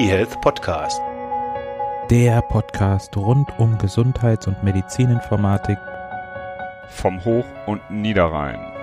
eHealth Podcast. Der Podcast rund um Gesundheits- und Medizininformatik vom Hoch- und Niederrhein.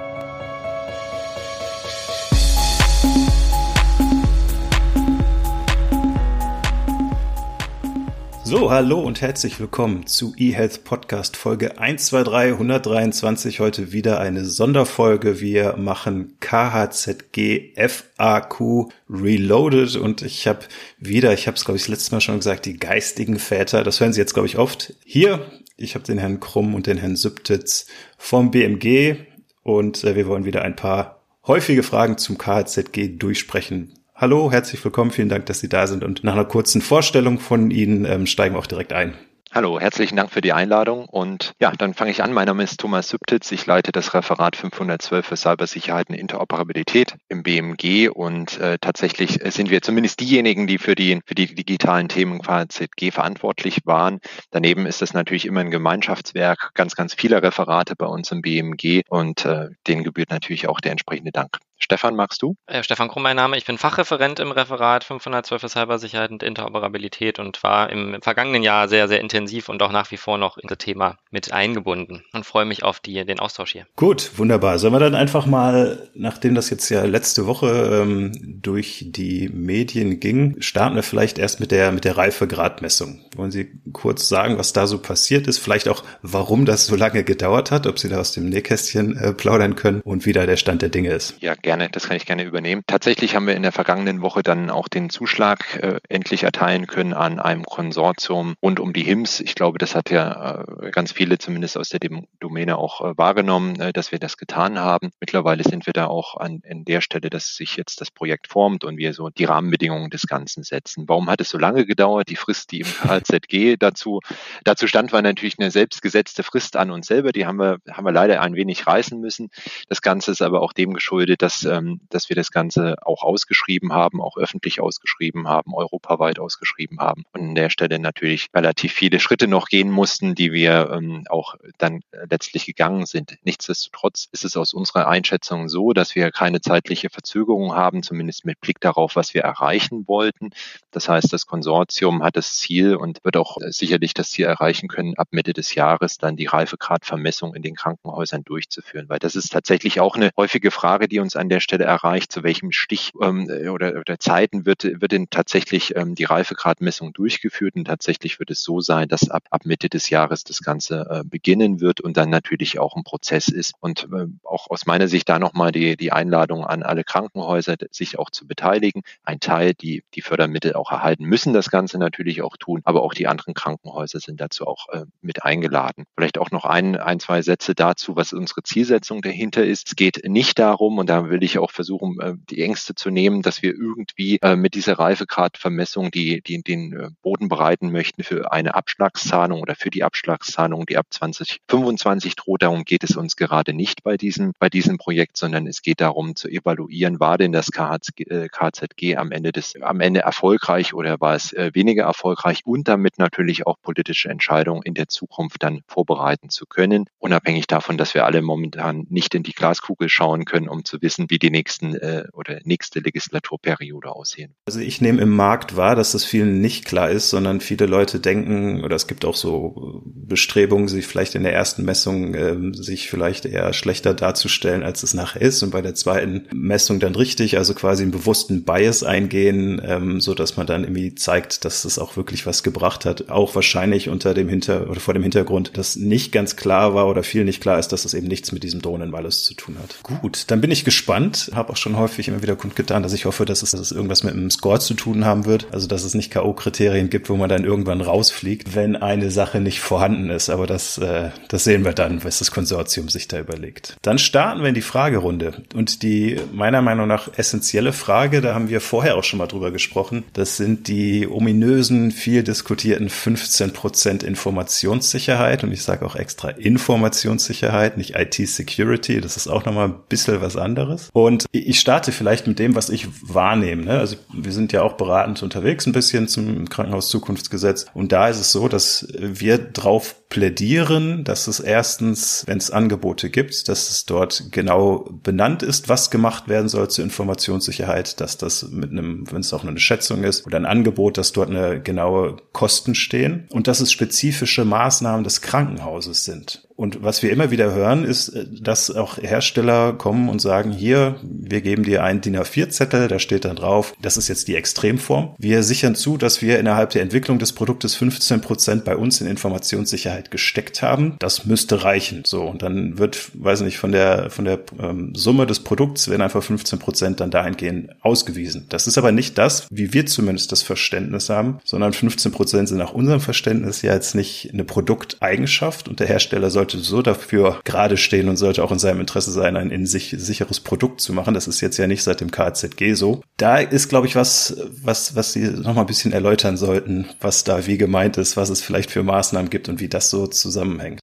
So, hallo und herzlich willkommen zu eHealth Podcast Folge 123 123. Heute wieder eine Sonderfolge. Wir machen KHZG FAQ Reloaded und ich habe wieder, ich habe es glaube ich das letzte Mal schon gesagt, die geistigen Väter. Das hören Sie jetzt glaube ich oft hier. Ich habe den Herrn Krumm und den Herrn Sübtitz vom BMG und äh, wir wollen wieder ein paar häufige Fragen zum KHZG durchsprechen. Hallo, herzlich willkommen, vielen Dank, dass Sie da sind und nach einer kurzen Vorstellung von Ihnen ähm, steigen wir auch direkt ein. Hallo, herzlichen Dank für die Einladung und ja, dann fange ich an. Mein Name ist Thomas Sübtitz. Ich leite das Referat 512 für Cybersicherheit und Interoperabilität im BMG und äh, tatsächlich sind wir zumindest diejenigen, die für die, für die digitalen Themen KZG verantwortlich waren. Daneben ist es natürlich immer ein Gemeinschaftswerk, ganz, ganz viele Referate bei uns im BMG und äh, denen gebührt natürlich auch der entsprechende Dank. Stefan, magst du? Äh, Stefan Krumm, mein Name. Ich bin Fachreferent im Referat 512 für Cybersicherheit und Interoperabilität und war im vergangenen Jahr sehr, sehr intensiv und auch nach wie vor noch in das Thema mit eingebunden und freue mich auf die, den Austausch hier. Gut, wunderbar. Sollen wir dann einfach mal, nachdem das jetzt ja letzte Woche ähm, durch die Medien ging, starten wir vielleicht erst mit der, mit der Reifegradmessung. Wollen Sie kurz sagen, was da so passiert ist? Vielleicht auch, warum das so lange gedauert hat, ob Sie da aus dem Nähkästchen äh, plaudern können und wie da der Stand der Dinge ist. Ja, gerne, das kann ich gerne übernehmen. Tatsächlich haben wir in der vergangenen Woche dann auch den Zuschlag äh, endlich erteilen können an einem Konsortium rund um die HIMS. Ich glaube, das hat ja äh, ganz viele zumindest aus der Domäne auch äh, wahrgenommen, äh, dass wir das getan haben. Mittlerweile sind wir da auch an in der Stelle, dass sich jetzt das Projekt formt und wir so die Rahmenbedingungen des Ganzen setzen. Warum hat es so lange gedauert? Die Frist, die im KZG dazu, dazu stand, war natürlich eine selbstgesetzte Frist an uns selber. Die haben wir, haben wir leider ein wenig reißen müssen. Das Ganze ist aber auch dem geschuldet, dass dass, ähm, dass wir das Ganze auch ausgeschrieben haben, auch öffentlich ausgeschrieben haben, europaweit ausgeschrieben haben und an der Stelle natürlich relativ viele Schritte noch gehen mussten, die wir ähm, auch dann letztlich gegangen sind. Nichtsdestotrotz ist es aus unserer Einschätzung so, dass wir keine zeitliche Verzögerung haben, zumindest mit Blick darauf, was wir erreichen wollten. Das heißt, das Konsortium hat das Ziel und wird auch sicherlich das Ziel erreichen können, ab Mitte des Jahres dann die Reifegradvermessung in den Krankenhäusern durchzuführen, weil das ist tatsächlich auch eine häufige Frage, die uns an der Stelle erreicht, zu welchem Stich ähm, oder, oder Zeiten wird, wird denn tatsächlich ähm, die Reifegradmessung durchgeführt. Und tatsächlich wird es so sein, dass ab, ab Mitte des Jahres das Ganze äh, beginnen wird und dann natürlich auch ein Prozess ist. Und äh, auch aus meiner Sicht da nochmal die, die Einladung an alle Krankenhäuser, sich auch zu beteiligen. Ein Teil, die die Fördermittel auch erhalten müssen, das Ganze natürlich auch tun, aber auch die anderen Krankenhäuser sind dazu auch äh, mit eingeladen. Vielleicht auch noch ein, ein, zwei Sätze dazu, was unsere Zielsetzung dahinter ist. Es geht nicht darum, und da will will ich auch versuchen, äh, die Ängste zu nehmen, dass wir irgendwie äh, mit dieser Reifegradvermessung die, die, den äh, Boden bereiten möchten für eine Abschlagszahlung oder für die Abschlagszahlung, die ab 2025 droht. Darum geht es uns gerade nicht bei diesem, bei diesem Projekt, sondern es geht darum zu evaluieren, war denn das KZG am Ende des, am Ende erfolgreich oder war es weniger erfolgreich und damit natürlich auch politische Entscheidungen in der Zukunft dann vorbereiten zu können, unabhängig davon, dass wir alle momentan nicht in die Glaskugel schauen können, um zu wissen, wie die nächsten äh, oder nächste Legislaturperiode aussehen. Also ich nehme im Markt wahr, dass das vielen nicht klar ist, sondern viele Leute denken, oder es gibt auch so Bestrebungen, sich vielleicht in der ersten Messung äh, sich vielleicht eher schlechter darzustellen, als es nachher ist und bei der zweiten Messung dann richtig, also quasi einen bewussten Bias eingehen, ähm, so dass man dann irgendwie zeigt, dass es auch wirklich was gebracht hat. Auch wahrscheinlich unter dem Hinter oder vor dem Hintergrund, dass nicht ganz klar war oder viel nicht klar ist, dass es eben nichts mit diesem Drohnenwalles zu tun hat. Gut, dann bin ich gespannt gespannt. Habe auch schon häufig immer wieder kundgetan, dass ich hoffe, dass es, dass es irgendwas mit dem Score zu tun haben wird. Also dass es nicht K.O.-Kriterien gibt, wo man dann irgendwann rausfliegt, wenn eine Sache nicht vorhanden ist. Aber das, äh, das sehen wir dann, was das Konsortium sich da überlegt. Dann starten wir in die Fragerunde. Und die meiner Meinung nach essentielle Frage, da haben wir vorher auch schon mal drüber gesprochen, das sind die ominösen, viel diskutierten 15 Prozent Informationssicherheit. Und ich sage auch extra Informationssicherheit, nicht IT-Security. Das ist auch nochmal ein bisschen was anderes. Anderes. Und ich starte vielleicht mit dem, was ich wahrnehme. Ne? Also wir sind ja auch beratend unterwegs ein bisschen zum Krankenhauszukunftsgesetz. Und da ist es so, dass wir drauf plädieren, dass es erstens, wenn es Angebote gibt, dass es dort genau benannt ist, was gemacht werden soll zur Informationssicherheit, dass das mit einem, wenn es auch nur eine Schätzung ist oder ein Angebot, dass dort eine genaue Kosten stehen und dass es spezifische Maßnahmen des Krankenhauses sind. Und was wir immer wieder hören, ist, äh, dass auch Hersteller kommen und sagen, hier, wir geben dir einen DIN A4-Zettel, da steht dann drauf, das ist jetzt die Extremform. Wir sichern zu, dass wir innerhalb der Entwicklung des Produktes 15 Prozent bei uns in Informationssicherheit gesteckt haben. Das müsste reichen. So, und dann wird, weiß nicht, von der, von der ähm, Summe des Produkts werden einfach 15 Prozent dann dahingehend ausgewiesen. Das ist aber nicht das, wie wir zumindest das Verständnis haben, sondern 15 Prozent sind nach unserem Verständnis ja jetzt nicht eine Produkteigenschaft und der Hersteller sollte sollte so dafür gerade stehen und sollte auch in seinem Interesse sein, ein in sich sicheres Produkt zu machen. Das ist jetzt ja nicht seit dem KZG so. Da ist, glaube ich, was, was, was Sie noch mal ein bisschen erläutern sollten, was da wie gemeint ist, was es vielleicht für Maßnahmen gibt und wie das so zusammenhängt.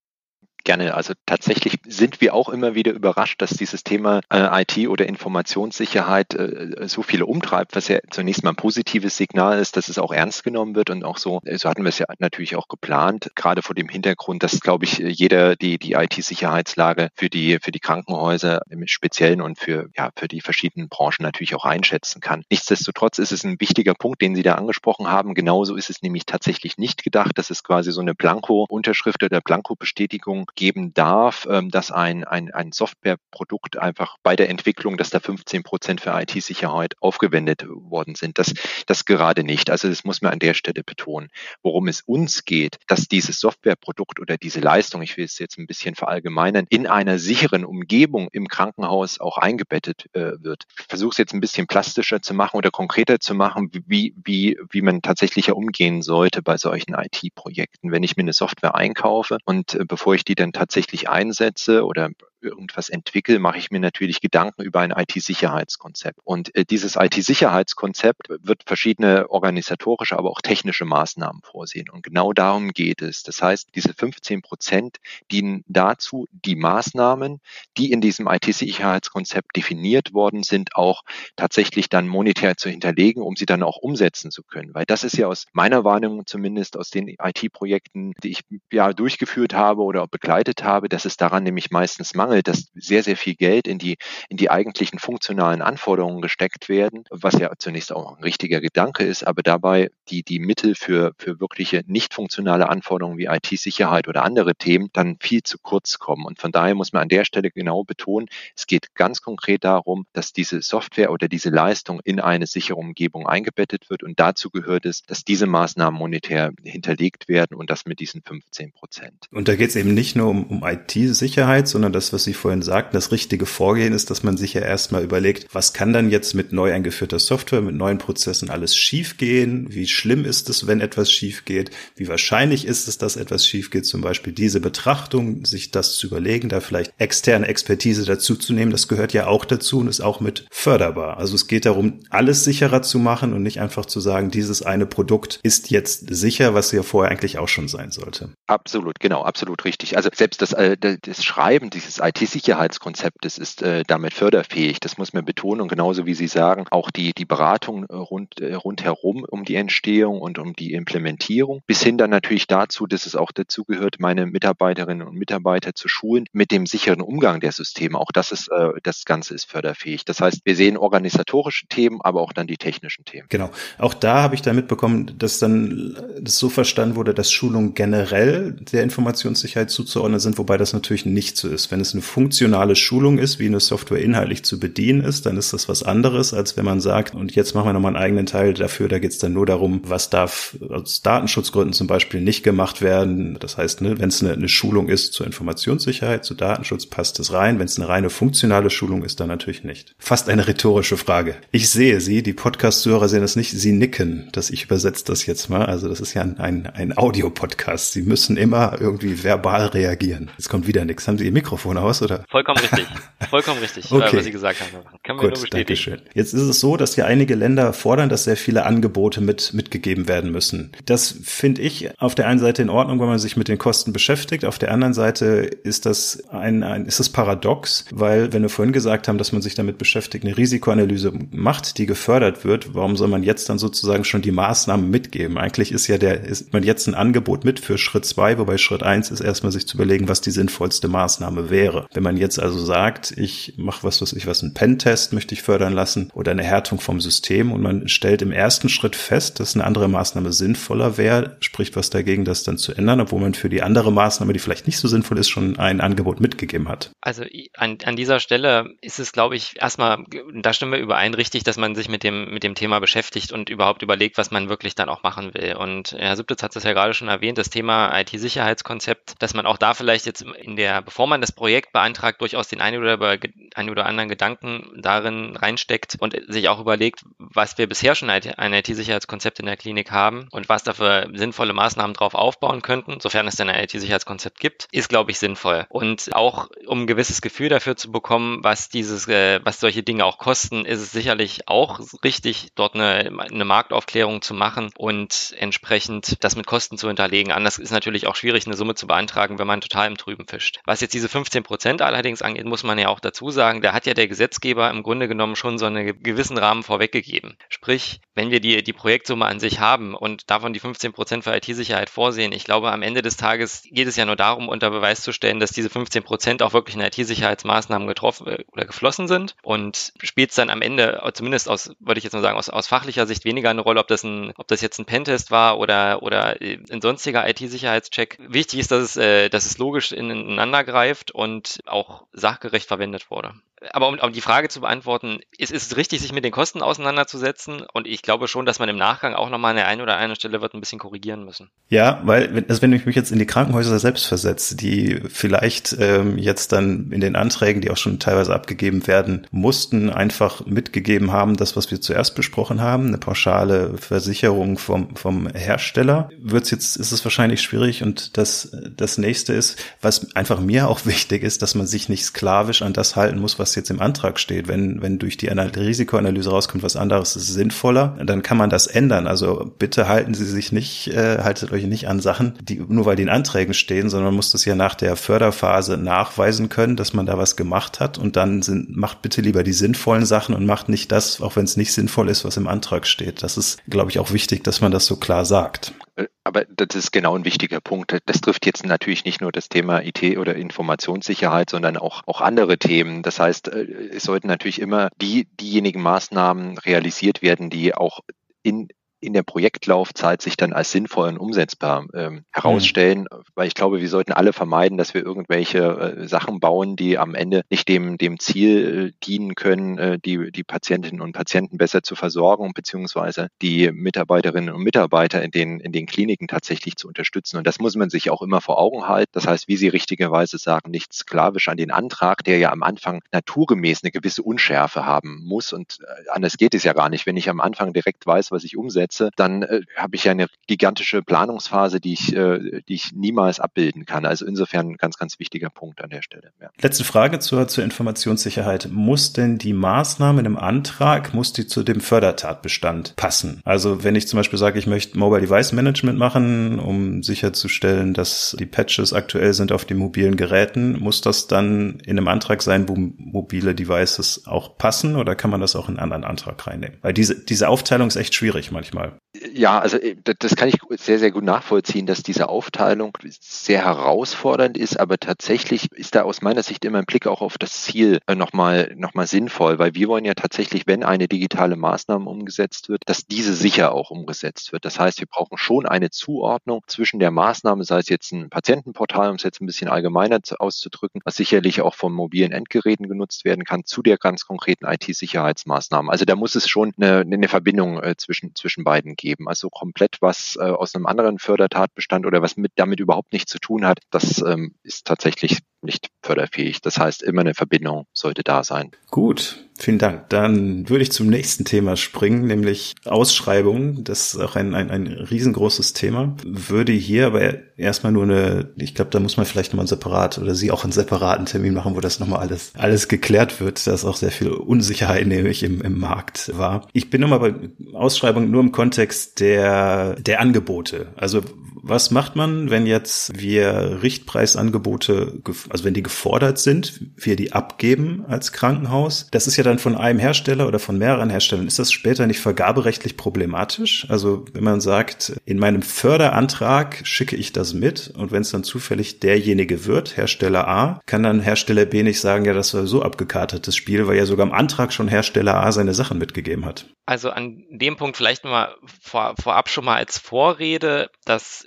Gerne. Also tatsächlich sind wir auch immer wieder überrascht, dass dieses Thema äh, IT oder Informationssicherheit äh, so viele umtreibt, was ja zunächst mal ein positives Signal ist, dass es auch ernst genommen wird und auch so, äh, so hatten wir es ja natürlich auch geplant, gerade vor dem Hintergrund, dass, glaube ich, jeder die, die IT-Sicherheitslage für die, für die Krankenhäuser im Speziellen und für, ja, für die verschiedenen Branchen natürlich auch einschätzen kann. Nichtsdestotrotz ist es ein wichtiger Punkt, den Sie da angesprochen haben. Genauso ist es nämlich tatsächlich nicht gedacht. Das ist quasi so eine Blanko-Unterschrift oder Blanko-Bestätigung geben darf, ähm, dass ein, ein, ein Softwareprodukt einfach bei der Entwicklung, dass da 15 Prozent für IT-Sicherheit aufgewendet worden sind. Das, das gerade nicht. Also das muss man an der Stelle betonen. Worum es uns geht, dass dieses Softwareprodukt oder diese Leistung, ich will es jetzt ein bisschen verallgemeinern, in einer sicheren Umgebung im Krankenhaus auch eingebettet äh, wird. Ich versuche es jetzt ein bisschen plastischer zu machen oder konkreter zu machen, wie, wie, wie man tatsächlich umgehen sollte bei solchen IT-Projekten. Wenn ich mir eine Software einkaufe und äh, bevor ich die dann tatsächlich einsetze oder irgendwas entwickle, mache ich mir natürlich Gedanken über ein IT-Sicherheitskonzept. Und äh, dieses IT-Sicherheitskonzept wird verschiedene organisatorische, aber auch technische Maßnahmen vorsehen. Und genau darum geht es. Das heißt, diese 15 Prozent dienen dazu, die Maßnahmen, die in diesem IT-Sicherheitskonzept definiert worden sind, auch tatsächlich dann monetär zu hinterlegen, um sie dann auch umsetzen zu können. Weil das ist ja aus meiner Wahrnehmung zumindest aus den IT-Projekten, die ich ja durchgeführt habe oder begleitet habe, dass es daran nämlich meistens mangelt mangelt, dass sehr, sehr viel Geld in die, in die eigentlichen funktionalen Anforderungen gesteckt werden, was ja zunächst auch ein richtiger Gedanke ist, aber dabei die, die Mittel für, für wirkliche nicht funktionale Anforderungen wie IT-Sicherheit oder andere Themen dann viel zu kurz kommen. Und von daher muss man an der Stelle genau betonen, es geht ganz konkret darum, dass diese Software oder diese Leistung in eine sichere Umgebung eingebettet wird. Und dazu gehört es, dass diese Maßnahmen monetär hinterlegt werden und das mit diesen 15 Prozent. Und da geht es eben nicht nur um, um IT-Sicherheit, sondern das, was Sie vorhin sagten, das richtige Vorgehen ist, dass man sich ja erstmal überlegt, was kann dann jetzt mit neu eingeführter Software, mit neuen Prozessen alles schiefgehen? Wie schlimm ist es, wenn etwas schief geht? Wie wahrscheinlich ist es, dass etwas schief geht? Zum Beispiel diese Betrachtung, sich das zu überlegen, da vielleicht externe Expertise dazu zu nehmen, das gehört ja auch dazu und ist auch mit förderbar. Also es geht darum, alles sicherer zu machen und nicht einfach zu sagen, dieses eine Produkt ist jetzt sicher, was ja vorher eigentlich auch schon sein sollte. Absolut, genau, absolut richtig. Also selbst das, äh, das Schreiben dieses IT-Sicherheitskonzeptes ist äh, damit förderfähig. Das muss man betonen. Und genauso wie Sie sagen, auch die, die Beratung äh, rund, äh, rundherum um die Entstehung und um die Implementierung, bis hin dann natürlich dazu, dass es auch dazu gehört, meine Mitarbeiterinnen und Mitarbeiter zu schulen mit dem sicheren Umgang der Systeme. Auch das ist, äh, das Ganze ist förderfähig. Das heißt, wir sehen organisatorische Themen, aber auch dann die technischen Themen. Genau. Auch da habe ich da mitbekommen, dass dann das so verstanden wurde, dass Schulungen generell der Informationssicherheit zuzuordnen sind, wobei das natürlich nicht so ist. Wenn es eine funktionale Schulung ist, wie eine Software inhaltlich zu bedienen ist, dann ist das was anderes, als wenn man sagt, und jetzt machen wir nochmal einen eigenen Teil dafür, da geht es dann nur darum, was darf aus Datenschutzgründen zum Beispiel nicht gemacht werden. Das heißt, ne, wenn es eine, eine Schulung ist zur Informationssicherheit, zu Datenschutz, passt es rein. Wenn es eine reine funktionale Schulung ist, dann natürlich nicht. Fast eine rhetorische Frage. Ich sehe Sie, die Podcast-Zuhörer sehen das nicht, Sie nicken, dass ich übersetze das jetzt mal. Also das ist ja ein, ein, Audio-Podcast. Sie müssen immer irgendwie verbal reagieren. Jetzt kommt wieder nichts. Haben Sie Ihr Mikrofon aus, oder? Vollkommen richtig. Vollkommen richtig, okay. was Sie gesagt haben. Kann Gut, nur danke schön. Jetzt ist es so, dass ja einige Länder fordern, dass sehr viele Angebote mit, mitgegeben werden müssen. Das finde ich auf der einen Seite in Ordnung, wenn man sich mit den Kosten beschäftigt. Auf der anderen Seite ist das ein, ein ist das paradox, weil wenn wir vorhin gesagt haben, dass man sich damit beschäftigt, eine Risikoanalyse macht, die gefördert wird, warum soll man jetzt dann sozusagen schon die Maßnahmen mitgeben? Eigentlich ist ja der, ist man jetzt ein Angebot mit für Schritt zwei, wobei Schritt eins ist erstmal sich zu überlegen, was die sinnvollste Maßnahme wäre. Wenn man jetzt also sagt, ich mache was, was ich was, einen Pentest möchte ich fördern lassen oder eine Härtung vom System und man stellt im ersten Schritt fest, dass eine andere Maßnahme sinnvoller wäre, spricht was dagegen, das dann zu ändern, obwohl man für die andere Maßnahme, die vielleicht nicht so sinnvoll ist, schon ein Angebot mitgegeben hat. Also an, an dieser Stelle ist es, glaube ich, erstmal, da stimmen wir überein, richtig, dass man sich mit dem, mit dem Thema beschäftigt und überhaupt überlegt, was man wirklich dann auch machen will. Und Herr Sübtitz hat das ja gerade schon erwähnt, das Thema IT-Sicherheitskonzept, dass man auch da vielleicht jetzt in der, bevor man das Projekt beantragt, durchaus den einen oder, einen oder anderen Gedanken darin reinsteckt und sich auch überlegt, was wir bisher schon ein IT-Sicherheitskonzept in der Klinik haben und was dafür sinnvolle Maßnahmen drauf aufbauen könnten, sofern es denn ein IT-Sicherheitskonzept gibt, ist, glaube ich, sinnvoll. Und auch um ein gewisses Gefühl dafür zu bekommen, was dieses, äh, was solche Dinge auch kosten, ist es sicherlich auch richtig, dort eine, eine Marktaufklärung zu machen und entsprechend das mit Kosten zu hinterlegen. Anders ist natürlich auch schwierig, eine Summe zu beantragen, wenn man total im Trüben fischt. Was jetzt diese 15 Prozent allerdings angeht, muss man ja auch dazu sagen, da hat ja der Gesetzgeber im Grunde genommen schon so einen gewissen Rahmen vorweggegeben. Sprich, wenn wir die, die Projektsumme an sich haben und davon die 15 Prozent für IT-Sicherheit vorsehen, ich glaube, am Ende des Tages geht es ja nur darum, unter Beweis zu stellen, dass diese 15 Prozent auch wirklich in IT-Sicherheitsmaßnahmen getroffen äh, oder geflossen sind und spielt es dann am Ende, zumindest aus, würde ich jetzt mal sagen, aus, aus fachlicher Sicht weniger eine Rolle, ob das ein, ob das jetzt ein Pentest war oder, oder äh, ein sonstiger IT-Sicherheitscheck. Wichtig ist, dass es, äh, dass es logisch ineinander greift und auch sachgerecht verwendet wurde aber um, um die Frage zu beantworten, ist, es richtig, sich mit den Kosten auseinanderzusetzen? Und ich glaube schon, dass man im Nachgang auch nochmal an der einen oder anderen Stelle wird ein bisschen korrigieren müssen. Ja, weil, also wenn ich mich jetzt in die Krankenhäuser selbst versetze, die vielleicht ähm, jetzt dann in den Anträgen, die auch schon teilweise abgegeben werden mussten, einfach mitgegeben haben, das, was wir zuerst besprochen haben, eine pauschale Versicherung vom, vom Hersteller, wird's jetzt, ist es wahrscheinlich schwierig. Und das, das nächste ist, was einfach mir auch wichtig ist, dass man sich nicht sklavisch an das halten muss, was jetzt im Antrag steht. Wenn, wenn durch die Risikoanalyse rauskommt, was anderes ist sinnvoller, dann kann man das ändern. Also bitte halten Sie sich nicht, äh, haltet euch nicht an Sachen, die nur weil die in Anträgen stehen, sondern man muss das ja nach der Förderphase nachweisen können, dass man da was gemacht hat und dann sind, macht bitte lieber die sinnvollen Sachen und macht nicht das, auch wenn es nicht sinnvoll ist, was im Antrag steht. Das ist, glaube ich, auch wichtig, dass man das so klar sagt. Aber das ist genau ein wichtiger Punkt. Das trifft jetzt natürlich nicht nur das Thema IT oder Informationssicherheit, sondern auch, auch andere Themen. Das heißt, äh, es sollten natürlich immer die, diejenigen Maßnahmen realisiert werden, die auch in in der Projektlaufzeit sich dann als sinnvoll und umsetzbar ähm, herausstellen, mhm. weil ich glaube, wir sollten alle vermeiden, dass wir irgendwelche äh, Sachen bauen, die am Ende nicht dem, dem Ziel äh, dienen können, äh, die, die Patientinnen und Patienten besser zu versorgen, beziehungsweise die Mitarbeiterinnen und Mitarbeiter in den, in den Kliniken tatsächlich zu unterstützen. Und das muss man sich auch immer vor Augen halten. Das heißt, wie Sie richtigerweise sagen, nicht sklavisch an den Antrag, der ja am Anfang naturgemäß eine gewisse Unschärfe haben muss. Und äh, anders geht es ja gar nicht. Wenn ich am Anfang direkt weiß, was ich umsetze, setze, dann äh, habe ich ja eine gigantische Planungsphase, die ich, äh, die ich niemals abbilden kann. Also insofern ein ganz, ganz wichtiger Punkt an der Stelle. Ja. Letzte Frage zur, zur Informationssicherheit. Muss denn die Maßnahme in einem Antrag, muss die zu dem Fördertatbestand passen? Also wenn ich zum Beispiel sage, ich möchte Mobile Device Management machen, um sicherzustellen, dass die Patches aktuell sind auf den mobilen Geräten, muss das dann in einem Antrag sein, wo mobile Devices auch passen oder kann man das auch in einen anderen Antrag reinnehmen? Weil diese, diese Aufteilung ist echt schwierig manchmal. Fall. Ja, also äh, das kann ich sehr, sehr gut nachvollziehen, dass diese Aufteilung sehr herausfordernd ist, aber tatsächlich ist da aus meiner Sicht immer ein Blick auch auf das Ziel nochmal äh, noch mal sinnvoll, weil wir wollen ja tatsächlich, wenn eine digitale Maßnahme umgesetzt wird, dass diese sicher auch umgesetzt wird. Das heißt, wir brauchen schon eine Zuordnung zwischen der Maßnahme, sei es jetzt ein Patientenportal, um es jetzt ein bisschen allgemeiner auszudrücken, was sicherlich auch von mobilen Endgeräten genutzt werden kann, zu der ganz konkreten IT-Sicherheitsmaßnahme. Also da muss es schon eine, eine Verbindung äh, zwischen, beiden geben. Also komplett was äh, aus einem anderen Fördertatbestand oder was mit damit überhaupt nichts zu tun hat, das ähm, ist tatsächlich nicht förderfähig. Das heißt, immer eine Verbindung sollte da sein. Gut, vielen Dank. Dann würde ich zum nächsten Thema springen, nämlich Ausschreibungen. Das ist auch ein, ein, ein riesengroßes Thema. Würde hier aber erstmal nur eine, ich glaube, da muss man vielleicht nochmal separat oder Sie auch einen separaten Termin machen, wo das nochmal alles, alles geklärt wird. Da ist auch sehr viel Unsicherheit nämlich im, im Markt war. Ich bin nochmal bei Ausschreibungen nur im Kontext der, der Angebote. Also was macht man, wenn jetzt wir Richtpreisangebote, also wenn die gefordert sind, wir die abgeben als Krankenhaus? Das ist ja dann von einem Hersteller oder von mehreren Herstellern. Ist das später nicht vergaberechtlich problematisch? Also wenn man sagt, in meinem Förderantrag schicke ich das mit und wenn es dann zufällig derjenige wird, Hersteller A, kann dann Hersteller B nicht sagen, ja, das war so abgekartetes Spiel, weil ja sogar im Antrag schon Hersteller A seine Sachen mitgegeben hat. Also an dem Punkt vielleicht mal vor, vorab schon mal als Vorrede, dass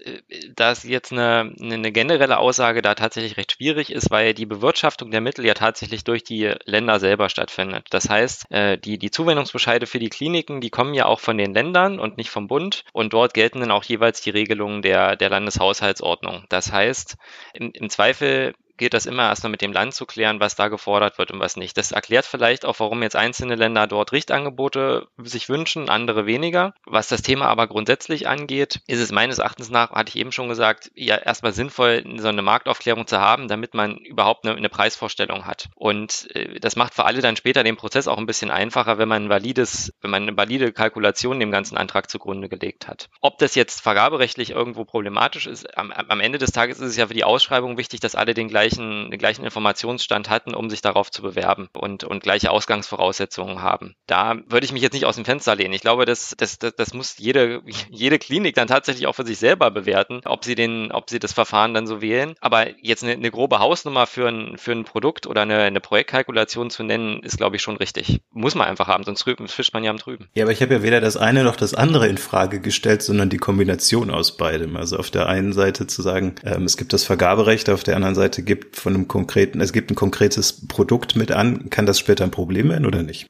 dass jetzt eine, eine generelle Aussage da tatsächlich recht schwierig ist, weil die Bewirtschaftung der Mittel ja tatsächlich durch die Länder selber stattfindet. Das heißt, äh, die, die Zuwendungsbescheide für die Kliniken, die kommen ja auch von den Ländern und nicht vom Bund und dort gelten dann auch jeweils die Regelungen der, der Landeshaushaltsordnung. Das heißt, im, im Zweifel gilt das immer erstmal mit dem Land zu klären, was da gefordert wird und was nicht. Das erklärt vielleicht auch, warum jetzt einzelne Länder dort Richtangebote sich wünschen, andere weniger. Was das Thema aber grundsätzlich angeht, ist es meines Erachtens nach, hatte ich eben schon gesagt, ja erstmal sinnvoll, so eine Marktaufklärung zu haben, damit man überhaupt eine, eine Preisvorstellung hat. Und äh, das macht für alle dann später den Prozess auch ein bisschen einfacher, wenn man ein valides, wenn man eine valide Kalkulation dem ganzen Antrag zugrunde gelegt hat. Ob das jetzt vergaberechtlich irgendwo problematisch ist, am, am Ende des Tages ist es ja für die Ausschreibung wichtig, dass alle den gleichen gleichen, den gleichen Informationsstand hatten, um sich darauf zu bewerben und, und gleiche Ausgangsvoraussetzungen haben. Da würde ich mich jetzt nicht aus dem Fenster lehnen. Ich glaube, das, das, das, das muss jede, jede Klinik dann tatsächlich auch für sich selber bewerten, ob sie den, ob sie das Verfahren dann so wählen. Aber jetzt eine, eine grobe Hausnummer für ein, für ein Produkt oder eine, eine Projektkalkulation zu nennen, ist, glaube ich, schon richtig. Muss man einfach haben, sonst fischt man ja am Trüben. Ja, aber ich habe ja weder das eine noch das andere in Frage gestellt, sondern die Kombination aus beidem. Also auf der einen Seite zu sagen, ähm, es gibt das Vergaberecht, auf der anderen Seite gibt gibt von einem konkreten, es gibt ein konkretes Produkt mit an, kann das später ein Problem werden oder nicht?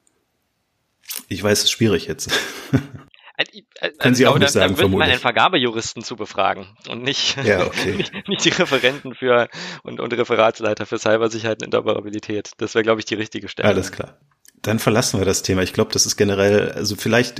Ich weiß, es ist schwierig jetzt. Also, also, Können Sie auch nicht sagen, da vermutlich. mal einen Vergabejuristen zu befragen und nicht, ja, okay. nicht, nicht, die Referenten für und, und Referatsleiter für Cybersicherheit und Interoperabilität. Das wäre, glaube ich, die richtige Stelle. Alles klar. Dann verlassen wir das Thema. Ich glaube, das ist generell, also vielleicht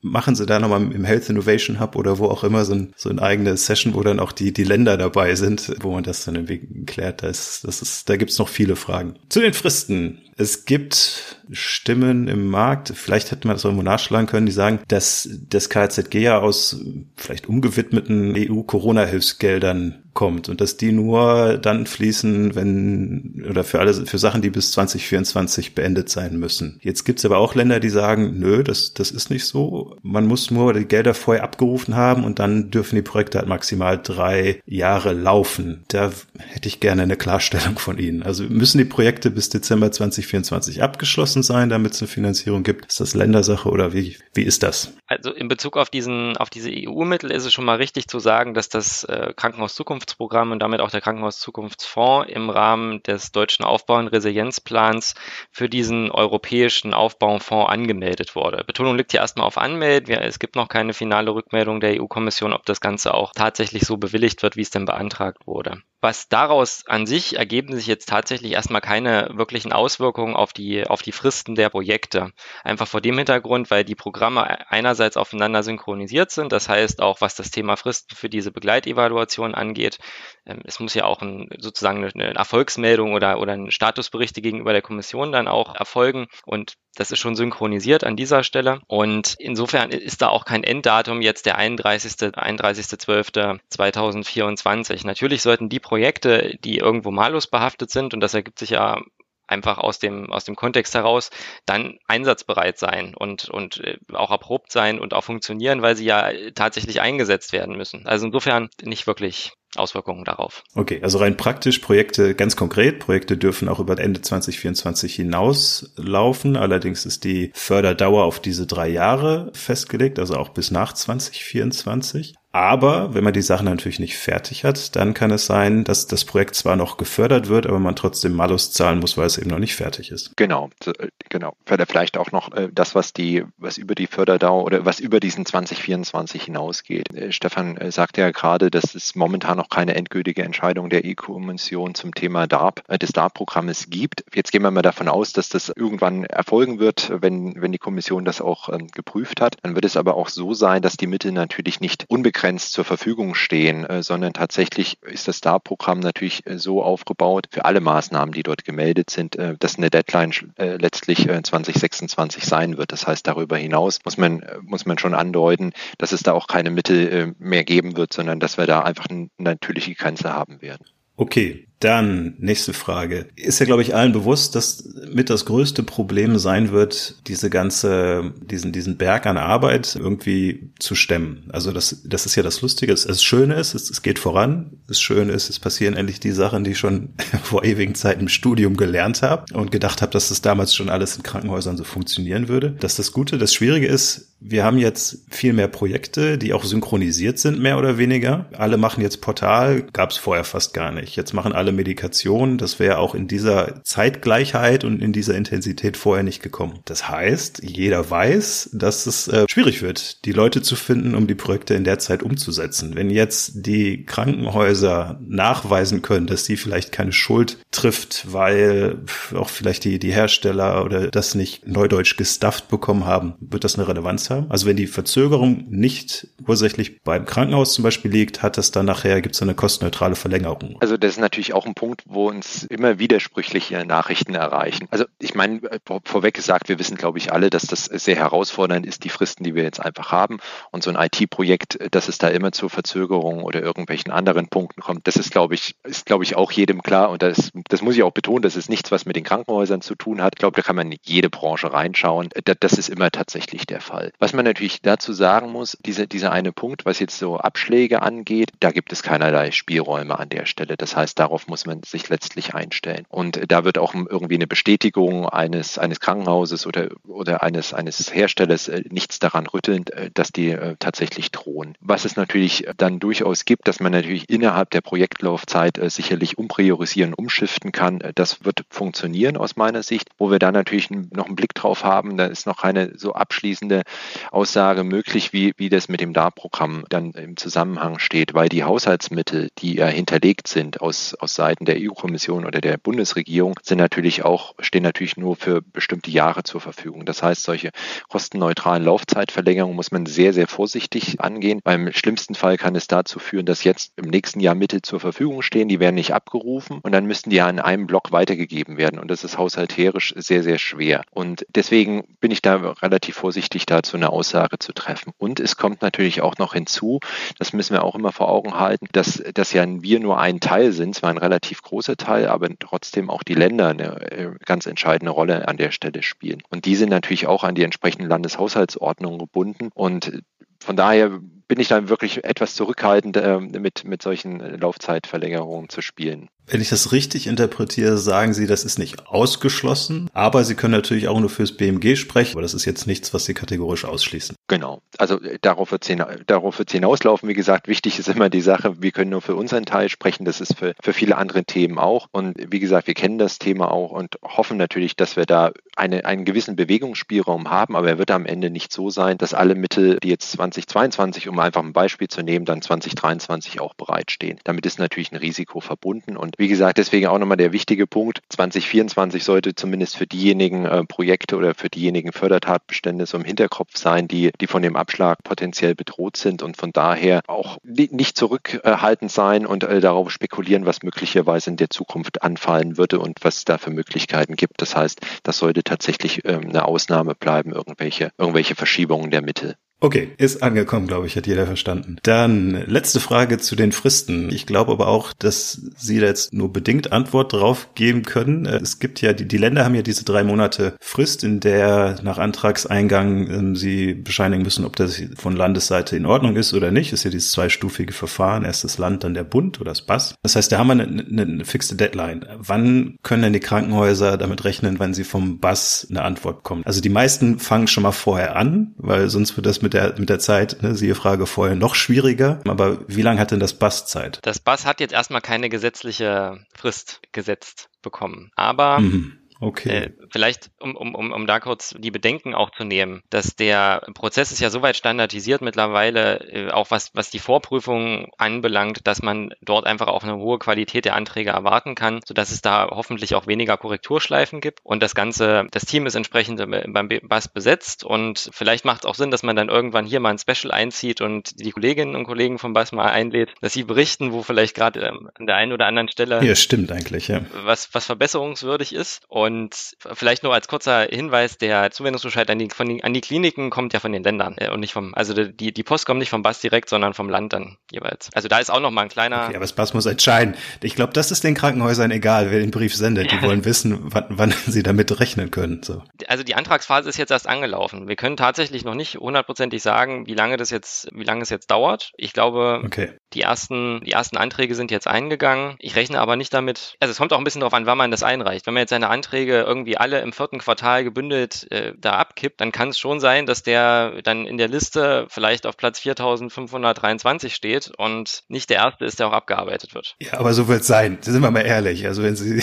machen sie da nochmal im Health Innovation Hub oder wo auch immer so, ein, so eine eigene Session, wo dann auch die, die Länder dabei sind, wo man das dann irgendwie klärt. Da, ist, das ist, da gibt's noch viele Fragen. Zu den Fristen. Es gibt Stimmen im Markt, vielleicht hätte man das irgendwo nachschlagen können, die sagen, dass das KZG ja aus vielleicht umgewidmeten EU-Corona-Hilfsgeldern kommt und dass die nur dann fließen, wenn oder für alle für Sachen, die bis 2024 beendet sein müssen. Jetzt gibt's aber auch Länder, die sagen, nö, das das ist nicht so. Man muss nur die Gelder vorher abgerufen haben und dann dürfen die Projekte halt maximal drei Jahre laufen. Da hätte ich gerne eine Klarstellung von Ihnen. Also müssen die Projekte bis Dezember 2024 abgeschlossen sein, damit es eine Finanzierung gibt? Ist das Ländersache oder wie wie ist das? Also in Bezug auf diesen auf diese EU-Mittel ist es schon mal richtig zu sagen, dass das äh, Krankenhaus Zukunft Zukunftsprogramm und damit auch der Krankenhauszukunftsfonds im Rahmen des deutschen Aufbau- und Resilienzplans für diesen europäischen Aufbaufonds angemeldet wurde. Betonung liegt hier erstmal auf Anmelden. Es gibt noch keine finale Rückmeldung der EU-Kommission, ob das Ganze auch tatsächlich so bewilligt wird, wie es denn beantragt wurde. Was daraus an sich ergeben sich jetzt tatsächlich erstmal keine wirklichen Auswirkungen auf die, auf die Fristen der Projekte. Einfach vor dem Hintergrund, weil die Programme einerseits aufeinander synchronisiert sind. Das heißt auch, was das Thema Fristen für diese Begleitevaluation angeht. Ähm, es muss ja auch ein, sozusagen eine Erfolgsmeldung oder, oder ein Statusberichte gegenüber der Kommission dann auch erfolgen. Und das ist schon synchronisiert an dieser Stelle. Und insofern ist da auch kein Enddatum jetzt der 31. 31.12.2024. Natürlich sollten die Projekte, die irgendwo malus behaftet sind, und das ergibt sich ja einfach aus dem, aus dem Kontext heraus dann einsatzbereit sein und, und äh, auch erprobt sein und auch funktionieren, weil sie ja tatsächlich eingesetzt werden müssen. Also insofern nicht wirklich Auswirkungen darauf. Okay, also rein praktisch Projekte, ganz konkret, Projekte dürfen auch über Ende 2024 hinaus laufen. Allerdings ist die Förderdauer auf diese drei Jahre festgelegt, also auch bis nach 2024. Aber wenn man die Sachen natürlich nicht fertig hat, dann kann es sein, dass das Projekt zwar noch gefördert wird, aber man trotzdem Malus zahlen muss, weil es eben noch nicht fertig ist. Genau, äh, genau. Vielleicht auch noch äh, das, was die, was über die Förderdauer oder was über diesen 2024 hinausgeht. Äh, Stefan sagte ja gerade, dass es momentan noch keine endgültige Entscheidung der EU-Kommission zum Thema DARP, des DARP-Programmes gibt. Jetzt gehen wir mal davon aus, dass das irgendwann erfolgen wird, wenn, wenn die Kommission das auch ähm, geprüft hat. Dann wird es aber auch so sein, dass die Mittel natürlich nicht unbegrenzt unbegrenzt zur Verfügung stehen, äh, sondern tatsächlich ist das STAR-Programm natürlich äh, so aufgebaut für alle Maßnahmen, die dort gemeldet sind, äh, dass eine Deadline letztlich 2026 sein wird. Das heißt, darüber hinaus muss man, muss man schon andeuten, dass es da auch keine Mittel mehr geben wird, sondern dass wir da einfach eine natürliche Grenze haben werden. Okay, dann nächste Frage. Ist ja, glaube ich, allen bewusst, dass mit das größte Problem sein wird, diese ganze, diesen, diesen Berg an Arbeit irgendwie zu stemmen. Also das, das ist ja das Lustige. Das Schöne ist, es, es geht voran. Das Schöne ist, es passieren endlich die Sachen, die ich schon vor ewigen Zeiten im Studium gelernt habe und gedacht habe, dass das damals schon alles in Krankenhäusern so funktionieren würde. Das ist das Gute. Das Schwierige ist, wir haben jetzt viel mehr Projekte, die auch synchronisiert sind, mehr oder weniger. Alle machen jetzt Portal, gab es vorher fast gar nicht. Jetzt machen alle Medikation. Das wäre auch in dieser Zeitgleichheit und in dieser Intensität vorher nicht gekommen. Das heißt, jeder weiß, dass es äh, schwierig wird, die Leute zu finden, um die Projekte in der Zeit umzusetzen. Wenn jetzt die Krankenhäuser nachweisen können, dass sie vielleicht keine Schuld trifft, weil auch vielleicht die, die Hersteller oder das nicht neudeutsch gestafft bekommen haben, wird das eine Relevanz haben. Also wenn die Verzögerung nicht ursächlich beim Krankenhaus zum Beispiel liegt, hat das dann nachher, gibt es eine kostenneutrale Verlängerung. Also das ist natürlich auch ein Punkt, wo uns immer widersprüchliche Nachrichten erreichen. Also ich meine, vorweg gesagt, wir wissen, glaube ich, alle, dass das sehr herausfordernd ist, die Fristen, die wir jetzt einfach haben. Und so ein IT-Projekt, dass es da immer zu Verzögerungen oder irgendwelchen anderen Punkten kommt, das ist, glaube ich, ist, glaube ich, auch jedem klar. Und das, das muss ich auch betonen, das ist nichts, was mit den Krankenhäusern zu tun hat. Ich glaube, da kann man in jede Branche reinschauen. Das ist immer tatsächlich der Fall. Was man natürlich dazu sagen muss, diese, dieser eine Punkt, was jetzt so Abschläge angeht, da gibt es keinerlei Spielräume an der Stelle. Das heißt, darauf muss man sich letztlich einstellen. Und da wird auch irgendwie eine Bestätigung eines, eines Krankenhauses oder, oder eines, eines Herstellers äh, nichts daran rütteln, äh, dass die äh, tatsächlich drohen. Was es natürlich dann durchaus gibt, dass man natürlich innerhalb der Projektlaufzeit sicherlich umpriorisieren, umschiften kann, das wird funktionieren aus meiner Sicht. Wo wir da natürlich noch einen Blick drauf haben, da ist noch keine so abschließende Aussage möglich, wie, wie das mit dem DAR-Programm dann im Zusammenhang steht, weil die Haushaltsmittel, die ja hinterlegt sind aus, aus Seiten der EU-Kommission oder der Bundesregierung, sind natürlich auch, stehen natürlich nur für bestimmte Jahre zur Verfügung. Das heißt, solche kostenneutralen Laufzeitverlängerungen muss man sehr, sehr vorsichtig angehen. Beim schlimmsten Fall kann es dazu führen, dass jetzt im nächsten Jahr Mittel zur Verfügung stehen, die werden nicht abgerufen und dann müssten die ja in einem Block weitergegeben werden. Und das ist haushalterisch sehr, sehr schwer. Und deswegen bin ich da relativ vorsichtig dazu eine Aussage zu treffen. Und es kommt natürlich auch noch hinzu, das müssen wir auch immer vor Augen halten, dass, dass ja wir nur ein Teil sind, zwar ein relativ großer Teil, aber trotzdem auch die Länder eine äh, ganz entscheidende Rolle an der Stelle spielen. Und die sind natürlich auch an die entsprechenden Landeshaushaltsordnungen gebunden. Und von daher bin ich dann wirklich etwas zurückhaltend, äh, mit, mit solchen Laufzeitverlängerungen zu spielen. Wenn ich das richtig interpretiere, sagen Sie, das ist nicht ausgeschlossen, aber Sie können natürlich auch nur fürs BMG sprechen, aber das ist jetzt nichts, was Sie kategorisch ausschließen. Genau, also äh, darauf wird es hinauslaufen. Wie gesagt, wichtig ist immer die Sache, wir können nur für unseren Teil sprechen, das ist für, für viele andere Themen auch. Und wie gesagt, wir kennen das Thema auch und hoffen natürlich, dass wir da eine, einen gewissen Bewegungsspielraum haben, aber er wird am Ende nicht so sein, dass alle Mittel, die jetzt 2022, um einfach ein Beispiel zu nehmen, dann 2023 auch bereitstehen. Damit ist natürlich ein Risiko verbunden und wie gesagt, deswegen auch nochmal der wichtige Punkt. 2024 sollte zumindest für diejenigen äh, Projekte oder für diejenigen Fördertatbestände so im Hinterkopf sein, die, die von dem Abschlag potenziell bedroht sind und von daher auch nicht zurückhaltend sein und äh, darauf spekulieren, was möglicherweise in der Zukunft anfallen würde und was es da für Möglichkeiten gibt. Das heißt, das sollte tatsächlich ähm, eine Ausnahme bleiben, irgendwelche, irgendwelche Verschiebungen der Mittel. Okay, ist angekommen, glaube ich, hat jeder verstanden. Dann letzte Frage zu den Fristen. Ich glaube aber auch, dass Sie da jetzt nur bedingt Antwort drauf geben können. Es gibt ja, die, die Länder haben ja diese drei Monate Frist, in der nach Antragseingang ähm, Sie bescheinigen müssen, ob das von Landesseite in Ordnung ist oder nicht. Ist ja dieses zweistufige Verfahren. Erst das Land, dann der Bund oder das BAS. Das heißt, da haben wir eine, eine, eine fixe Deadline. Wann können denn die Krankenhäuser damit rechnen, wann sie vom BAS eine Antwort bekommen? Also die meisten fangen schon mal vorher an, weil sonst wird das mit mit der, mit der Zeit, ne, siehe Frage vorher, noch schwieriger. Aber wie lange hat denn das Bass Zeit? Das Bass hat jetzt erstmal keine gesetzliche Frist gesetzt bekommen. Aber mhm. Okay. Äh, vielleicht, um, um, um, um da kurz die Bedenken auch zu nehmen, dass der Prozess ist ja soweit standardisiert mittlerweile, äh, auch was, was die Vorprüfung anbelangt, dass man dort einfach auch eine hohe Qualität der Anträge erwarten kann, sodass es da hoffentlich auch weniger Korrekturschleifen gibt. Und das Ganze, das Team ist entsprechend beim BAS besetzt und vielleicht macht es auch Sinn, dass man dann irgendwann hier mal ein Special einzieht und die Kolleginnen und Kollegen vom BAS mal einlädt, dass sie berichten, wo vielleicht gerade ähm, an der einen oder anderen Stelle ja, stimmt eigentlich, ja. was, was verbesserungswürdig ist. Und und vielleicht nur als kurzer Hinweis, der Zuwendungsbescheid an die, von an die Kliniken kommt ja von den Ländern äh, und nicht vom, also die, die Post kommt nicht vom Bass direkt, sondern vom Land dann jeweils. Also da ist auch noch mal ein kleiner. Okay, aber das Bass muss entscheiden. Ich glaube, das ist den Krankenhäusern egal, wer den Brief sendet. Die wollen wissen, wann, wann sie damit rechnen können. So. Also die Antragsphase ist jetzt erst angelaufen. Wir können tatsächlich noch nicht hundertprozentig sagen, wie lange das jetzt, wie lange es jetzt dauert. Ich glaube, okay. die ersten, die ersten Anträge sind jetzt eingegangen. Ich rechne aber nicht damit, also es kommt auch ein bisschen darauf an, wann man das einreicht. Wenn man jetzt seine Anträge Anträge irgendwie alle im vierten Quartal gebündelt äh, da abkippt, dann kann es schon sein, dass der dann in der Liste vielleicht auf Platz 4523 steht und nicht der erste ist, der auch abgearbeitet wird. Ja, aber so wird es sein. Sind wir mal ehrlich. Also wenn Sie,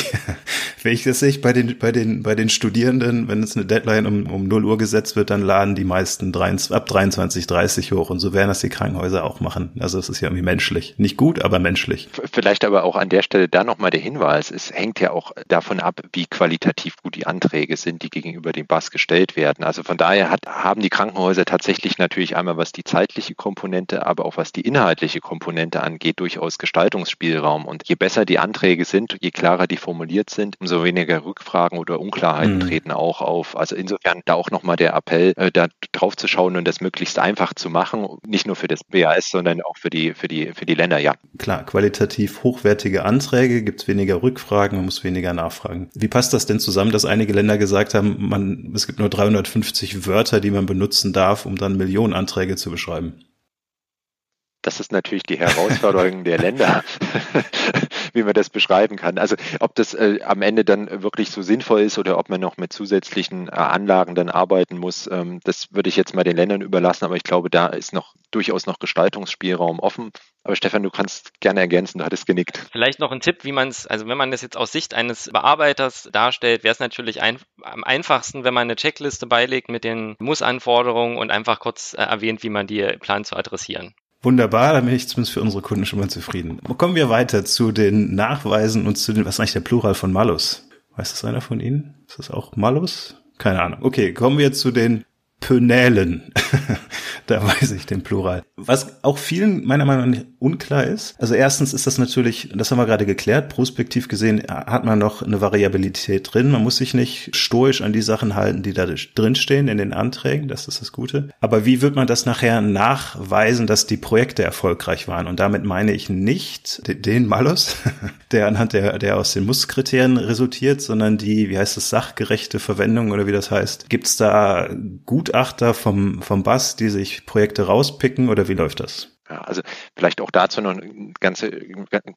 wenn ich das sehe, bei den, bei den, bei den Studierenden, wenn es eine Deadline um, um 0 Uhr gesetzt wird, dann laden die meisten 23, ab 23, 30 hoch und so werden das die Krankenhäuser auch machen. Also es ist ja irgendwie menschlich. Nicht gut, aber menschlich. Vielleicht aber auch an der Stelle da nochmal der Hinweis. Es hängt ja auch davon ab, wie qualitativ qualitativ gut die Anträge sind, die gegenüber dem BAS gestellt werden. Also von daher hat, haben die Krankenhäuser tatsächlich natürlich einmal, was die zeitliche Komponente, aber auch was die inhaltliche Komponente angeht, durchaus Gestaltungsspielraum. Und je besser die Anträge sind, je klarer die formuliert sind, umso weniger Rückfragen oder Unklarheiten mhm. treten auch auf. Also insofern da auch nochmal der Appell, äh, da drauf zu schauen und das möglichst einfach zu machen, nicht nur für das BAS, sondern auch für die, für die, für die Länder, ja. Klar, qualitativ hochwertige Anträge, gibt es weniger Rückfragen, man muss weniger nachfragen. Wie passt das denn denn zusammen, dass einige Länder gesagt haben, man, es gibt nur 350 Wörter, die man benutzen darf, um dann Millionen Anträge zu beschreiben? Das ist natürlich die Herausforderung der Länder, wie man das beschreiben kann. Also ob das äh, am Ende dann wirklich so sinnvoll ist oder ob man noch mit zusätzlichen äh, Anlagen dann arbeiten muss, ähm, das würde ich jetzt mal den Ländern überlassen. Aber ich glaube, da ist noch durchaus noch Gestaltungsspielraum offen. Aber Stefan, du kannst gerne ergänzen, du hattest genickt. Vielleicht noch ein Tipp, wie man es, also wenn man das jetzt aus Sicht eines Bearbeiters darstellt, wäre es natürlich ein, am einfachsten, wenn man eine Checkliste beilegt mit den Muss-Anforderungen und einfach kurz äh, erwähnt, wie man die plant zu adressieren. Wunderbar, da bin ich zumindest für unsere Kunden schon mal zufrieden. Kommen wir weiter zu den Nachweisen und zu den, was ist eigentlich der Plural von Malus? Weiß das einer von Ihnen? Ist das auch Malus? Keine Ahnung. Okay, kommen wir zu den Pönälen. da weiß ich den Plural. Was auch vielen meiner Meinung nach unklar ist. Also erstens ist das natürlich, das haben wir gerade geklärt, prospektiv gesehen hat man noch eine Variabilität drin. Man muss sich nicht stoisch an die Sachen halten, die da drinstehen in den Anträgen. Das ist das Gute. Aber wie wird man das nachher nachweisen, dass die Projekte erfolgreich waren? Und damit meine ich nicht den Malus, der anhand der, der aus den Musskriterien resultiert, sondern die, wie heißt das, sachgerechte Verwendung oder wie das heißt. Gibt es da Gutachter vom, vom BAS, die sich Projekte rauspicken oder wie läuft das? Ja, also vielleicht auch dazu noch ein ganz,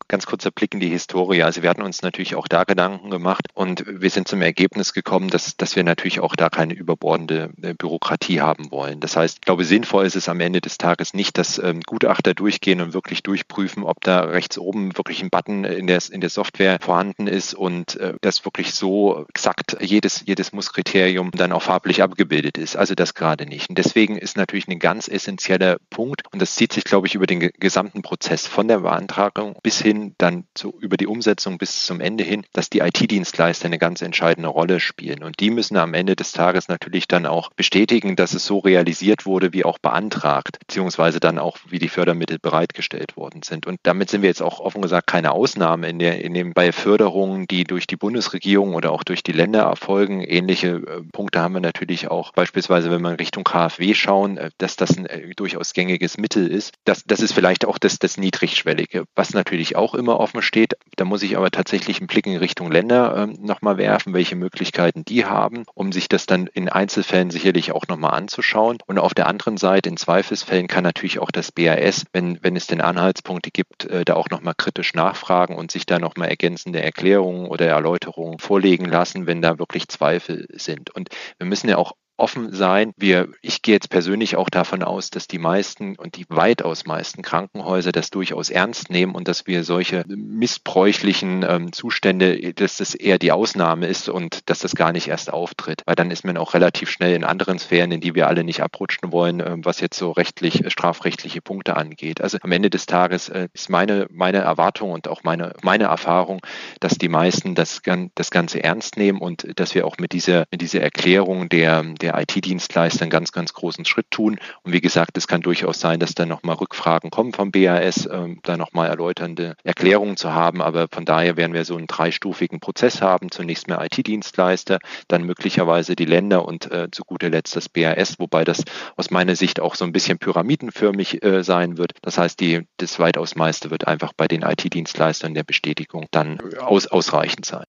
ganz kurzer Blick in die Historie. Also wir hatten uns natürlich auch da Gedanken gemacht und wir sind zum Ergebnis gekommen, dass, dass wir natürlich auch da keine überbordende äh, Bürokratie haben wollen. Das heißt, ich glaube, sinnvoll ist es am Ende des Tages nicht, dass ähm, Gutachter durchgehen und wirklich durchprüfen, ob da rechts oben wirklich ein Button in der, in der Software vorhanden ist und äh, das wirklich so exakt jedes, jedes Musskriterium dann auch farblich abgebildet ist. Also das gerade nicht. Und deswegen ist natürlich ein ganz essentieller Punkt und das zieht sich, glaube glaube ich, über den gesamten Prozess von der Beantragung bis hin dann zu, über die Umsetzung bis zum Ende hin, dass die IT-Dienstleister eine ganz entscheidende Rolle spielen. Und die müssen am Ende des Tages natürlich dann auch bestätigen, dass es so realisiert wurde, wie auch beantragt, beziehungsweise dann auch, wie die Fördermittel bereitgestellt worden sind. Und damit sind wir jetzt auch offen gesagt keine Ausnahme in, der, in dem, bei Förderungen, die durch die Bundesregierung oder auch durch die Länder erfolgen. Ähnliche äh, Punkte haben wir natürlich auch beispielsweise, wenn wir Richtung KfW schauen, äh, dass das ein äh, durchaus gängiges Mittel ist das, das ist vielleicht auch das, das Niedrigschwellige, was natürlich auch immer offen steht. Da muss ich aber tatsächlich einen Blick in Richtung Länder ähm, nochmal werfen, welche Möglichkeiten die haben, um sich das dann in Einzelfällen sicherlich auch nochmal anzuschauen. Und auf der anderen Seite, in Zweifelsfällen kann natürlich auch das BAS, wenn, wenn es denn Anhaltspunkte gibt, äh, da auch nochmal kritisch nachfragen und sich da nochmal ergänzende Erklärungen oder Erläuterungen vorlegen lassen, wenn da wirklich Zweifel sind. Und wir müssen ja auch offen sein. Wir, ich gehe jetzt persönlich auch davon aus, dass die meisten und die weitaus meisten Krankenhäuser das durchaus ernst nehmen und dass wir solche missbräuchlichen ähm, Zustände, dass das eher die Ausnahme ist und dass das gar nicht erst auftritt. Weil dann ist man auch relativ schnell in anderen Sphären, in die wir alle nicht abrutschen wollen, äh, was jetzt so rechtlich, äh, strafrechtliche Punkte angeht. Also am Ende des Tages äh, ist meine, meine Erwartung und auch meine, meine Erfahrung, dass die meisten das, das Ganze ernst nehmen und dass wir auch mit dieser, mit dieser Erklärung der, der IT-Dienstleister einen ganz, ganz großen Schritt tun. Und wie gesagt, es kann durchaus sein, dass da nochmal Rückfragen kommen vom BAS, äh, da nochmal erläuternde Erklärungen zu haben. Aber von daher werden wir so einen dreistufigen Prozess haben. Zunächst mehr IT-Dienstleister, dann möglicherweise die Länder und äh, zu guter Letzt das BAS, wobei das aus meiner Sicht auch so ein bisschen pyramidenförmig äh, sein wird. Das heißt, die, das weitaus meiste wird einfach bei den IT-Dienstleistern der Bestätigung dann aus, ausreichend sein.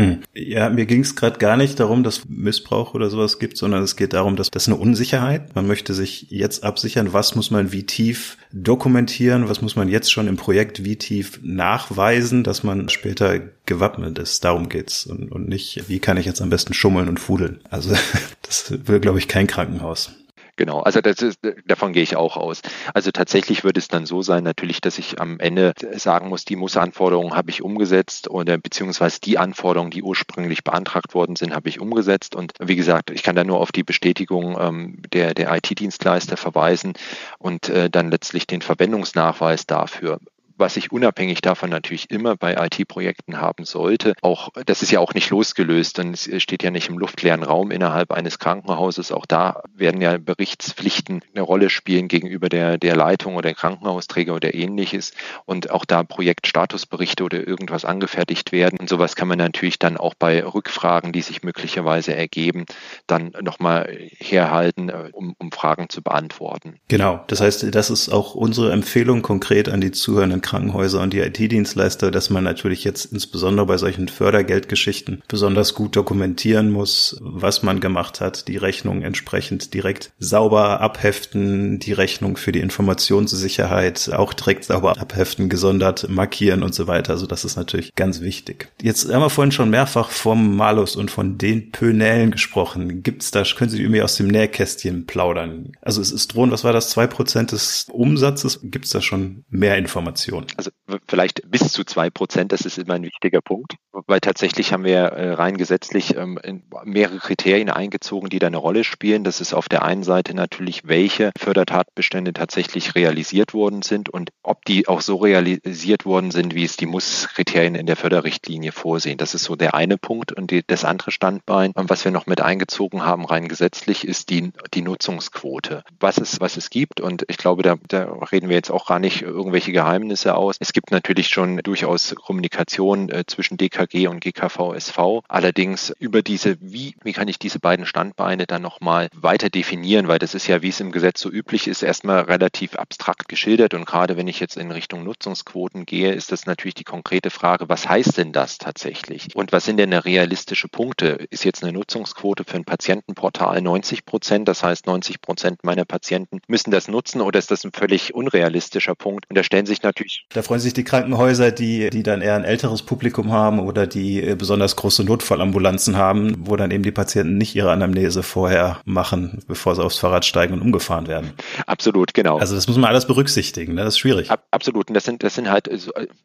Hm. Ja, mir ging es gerade gar nicht darum, dass Missbrauch oder sowas gibt, sondern es geht darum, dass das eine Unsicherheit. Man möchte sich jetzt absichern, was muss man wie tief dokumentieren, was muss man jetzt schon im Projekt wie tief nachweisen, dass man später gewappnet ist. Darum geht's und, und nicht, wie kann ich jetzt am besten schummeln und fudeln. Also das will, glaube ich, kein Krankenhaus. Genau, also das ist, davon gehe ich auch aus. Also tatsächlich wird es dann so sein, natürlich, dass ich am Ende sagen muss, die Muss-Anforderungen habe ich umgesetzt oder beziehungsweise die Anforderungen, die ursprünglich beantragt worden sind, habe ich umgesetzt. Und wie gesagt, ich kann da nur auf die Bestätigung ähm, der, der IT-Dienstleister verweisen und äh, dann letztlich den Verwendungsnachweis dafür was ich unabhängig davon natürlich immer bei IT-Projekten haben sollte. Auch das ist ja auch nicht losgelöst, denn es steht ja nicht im luftleeren Raum innerhalb eines Krankenhauses. Auch da werden ja Berichtspflichten eine Rolle spielen gegenüber der, der Leitung oder Krankenhausträger oder ähnliches. Und auch da Projektstatusberichte oder irgendwas angefertigt werden. Und sowas kann man natürlich dann auch bei Rückfragen, die sich möglicherweise ergeben, dann nochmal herhalten, äh, um, um Fragen zu beantworten. Genau. Das heißt, das ist auch unsere Empfehlung konkret an die zuhörenden Krankenhäuser und die IT-Dienstleister, dass man natürlich jetzt insbesondere bei solchen Fördergeldgeschichten besonders gut dokumentieren muss, was man gemacht hat, die Rechnung entsprechend direkt sauber abheften, die Rechnung für die Informationssicherheit auch direkt sauber abheften, gesondert markieren und so weiter. Also das ist natürlich ganz wichtig. Jetzt haben wir vorhin schon mehrfach vom Malus und von den Pönellen gesprochen. Gibt's da, können Sie irgendwie aus dem Nähkästchen plaudern? Also es ist drohen, was war das, zwei Prozent des Umsatzes? Gibt's da schon mehr Informationen? Inflation. Also vielleicht bis zu zwei Prozent, das ist immer ein wichtiger Punkt, weil tatsächlich haben wir äh, rein gesetzlich ähm, mehrere Kriterien eingezogen, die da eine Rolle spielen. Das ist auf der einen Seite natürlich, welche Fördertatbestände tatsächlich realisiert worden sind und ob die auch so realisiert worden sind, wie es die Muss-Kriterien in der Förderrichtlinie vorsehen. Das ist so der eine Punkt. Und die, das andere Standbein, was wir noch mit eingezogen haben, rein gesetzlich, ist die, die Nutzungsquote. Was es, was es gibt. Und ich glaube, da, da reden wir jetzt auch gar nicht irgendwelche Geheimnisse aus. Es gibt natürlich schon durchaus Kommunikation äh, zwischen DKG und GKV-SV. Allerdings über diese, wie, wie kann ich diese beiden Standbeine dann nochmal weiter definieren, weil das ist ja, wie es im Gesetz so üblich ist, erstmal relativ abstrakt geschildert. Und gerade wenn ich jetzt in Richtung Nutzungsquoten gehe, ist das natürlich die konkrete Frage, was heißt denn das tatsächlich? Und was sind denn realistische Punkte? Ist jetzt eine Nutzungsquote für ein Patientenportal 90 Prozent? Das heißt, 90 Prozent meiner Patienten müssen das nutzen oder ist das ein völlig unrealistischer Punkt? Und da stellen sich natürlich. Da freuen sich die Krankenhäuser, die, die dann eher ein älteres Publikum haben oder die äh, besonders große Notfallambulanzen haben, wo dann eben die Patienten nicht ihre Anamnese vorher machen, bevor sie aufs Fahrrad steigen und umgefahren werden. Absolut, genau. Also das muss man alles berücksichtigen, ne? das ist schwierig. Ab, absolut, und das sind, das sind halt äh,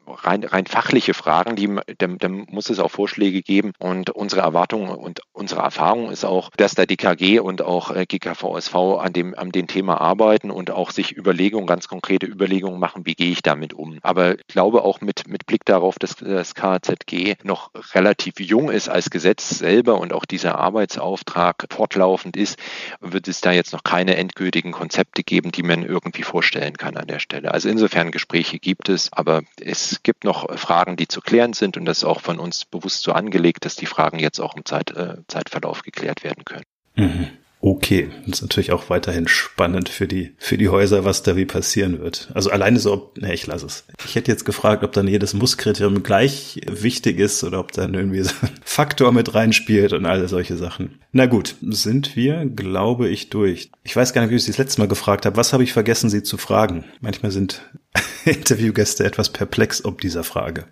rein, rein fachliche Fragen, die, da, da muss es auch Vorschläge geben und unsere Erwartung und unsere Erfahrung ist auch, dass der DKG und auch äh, GKVSV an dem, an dem Thema arbeiten und auch sich Überlegungen, ganz konkrete Überlegungen machen, wie gehe ich damit um. Aber ich glaube auch mit, mit Blick darauf, dass das KZG noch relativ jung ist als Gesetz selber und auch dieser Arbeitsauftrag fortlaufend ist, wird es da jetzt noch keine endgültigen Konzepte geben, die man irgendwie vorstellen kann an der Stelle. Also insofern Gespräche gibt es, aber es gibt noch Fragen, die zu klären sind und das ist auch von uns bewusst so angelegt, dass die Fragen jetzt auch im Zeit, äh, Zeitverlauf geklärt werden können. Mhm. Okay, das ist natürlich auch weiterhin spannend für die, für die Häuser, was da wie passieren wird. Also alleine so, ob, ne, ich lasse es. Ich hätte jetzt gefragt, ob dann jedes Musskriterium gleich wichtig ist oder ob dann irgendwie so ein Faktor mit reinspielt und alle solche Sachen. Na gut, sind wir, glaube ich, durch. Ich weiß gar nicht, wie ich das letzte Mal gefragt habe. Was habe ich vergessen, Sie zu fragen? Manchmal sind Interviewgäste etwas perplex ob dieser Frage.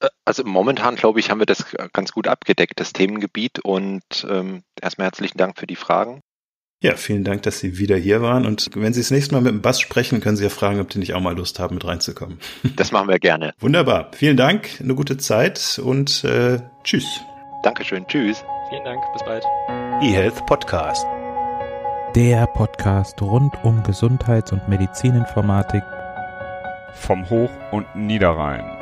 Äh, also momentan, glaube ich, haben wir das ganz gut abgedeckt, das Themengebiet. Und ähm, erstmal herzlichen Dank für die Fragen. Ja, vielen Dank, dass Sie wieder hier waren. Und wenn Sie das nächste Mal mit dem Bass sprechen, können Sie ja fragen, ob die nicht auch mal Lust haben, mit reinzukommen. Das machen wir gerne. Wunderbar. Vielen Dank, eine gute Zeit und äh, tschüss. Dankeschön. Tschüss. Vielen Dank. Bis bald. eHealth Podcast. Der Podcast rund um Gesundheits- und Medizininformatik Vom Hoch- und Niederrhein.